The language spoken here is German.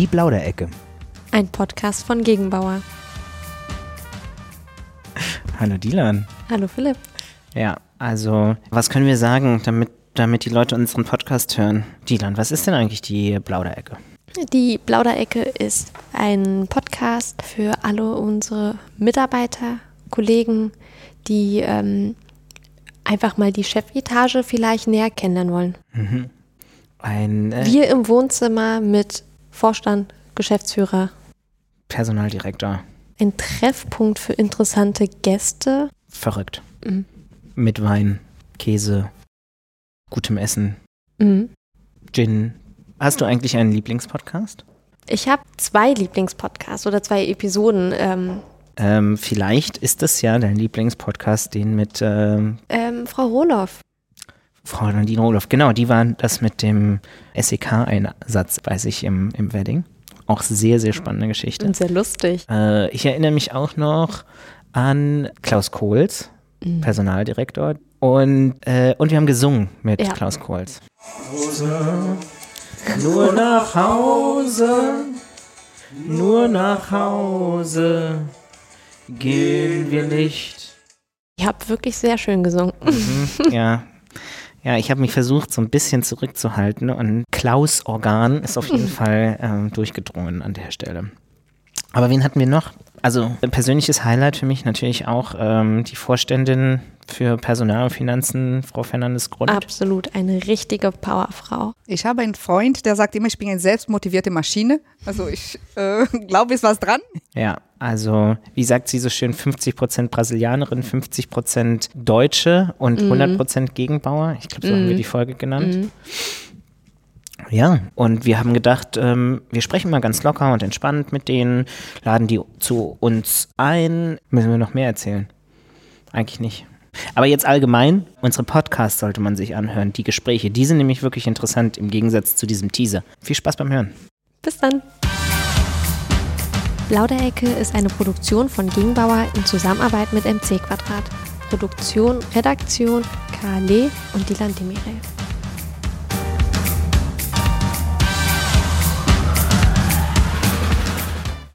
Die Plauderecke. Ein Podcast von Gegenbauer. Hallo Dilan. Hallo Philipp. Ja, also was können wir sagen, damit, damit die Leute unseren Podcast hören? Dilan, was ist denn eigentlich die Plauderecke? Die Plauderecke ist ein Podcast für alle unsere Mitarbeiter, Kollegen, die ähm, einfach mal die Chefetage vielleicht näher kennenlernen wollen. Mhm. Ein äh, Wir im Wohnzimmer mit Vorstand, Geschäftsführer. Personaldirektor. Ein Treffpunkt für interessante Gäste. Verrückt. Mhm. Mit Wein, Käse, gutem Essen, Mhm. Gin. Hast du eigentlich einen Lieblingspodcast? Ich habe zwei Lieblingspodcasts oder zwei Episoden. Ähm, Ähm, vielleicht ist das ja dein Lieblingspodcast, den mit ähm, ähm, Frau Roloff. Frau Nadine Roloff. Genau, die waren das mit dem SEK-Einsatz, weiß ich, im, im Wedding. Auch sehr, sehr spannende Geschichte. Und sehr lustig. Äh, ich erinnere mich auch noch an Klaus Kohls, Mhm. Personaldirektor. Und, äh, und wir haben gesungen mit Ja. Klaus Kohls. Nur nach Hause, nur nach Hause gehen wir nicht. Ich habe wirklich sehr schön gesungen. Mhm, ja. Ja, ich habe mich versucht, so ein bisschen zurückzuhalten und Klaus Organ ist auf jeden Fall ähm, durchgedrungen an der Stelle. Aber wen hatten wir noch? Also ein persönliches Highlight für mich natürlich auch ähm, die Vorständin für Personal und Finanzen, Frau Fernandes Grund. Absolut, eine richtige Powerfrau. Ich habe einen Freund, der sagt immer, ich bin eine selbstmotivierte Maschine. Also ich äh, glaube, ist was dran. Ja, also wie sagt sie so schön, 50% Brasilianerin, 50% Deutsche und 100% Gegenbauer. Ich glaube, so haben wir die Folge genannt. Ja, und wir haben gedacht, ähm, wir sprechen mal ganz locker und entspannt mit denen, laden die zu uns ein. Müssen wir noch mehr erzählen? Eigentlich nicht. Aber jetzt allgemein, unsere Podcasts sollte man sich anhören, die Gespräche, die sind nämlich wirklich interessant im Gegensatz zu diesem Teaser. Viel Spaß beim Hören. Bis dann. Plauderecke ist eine Produktion von Gegenbauer in Zusammenarbeit mit MC Quadrat. Produktion, Redaktion, Lee und Dylan Demirel.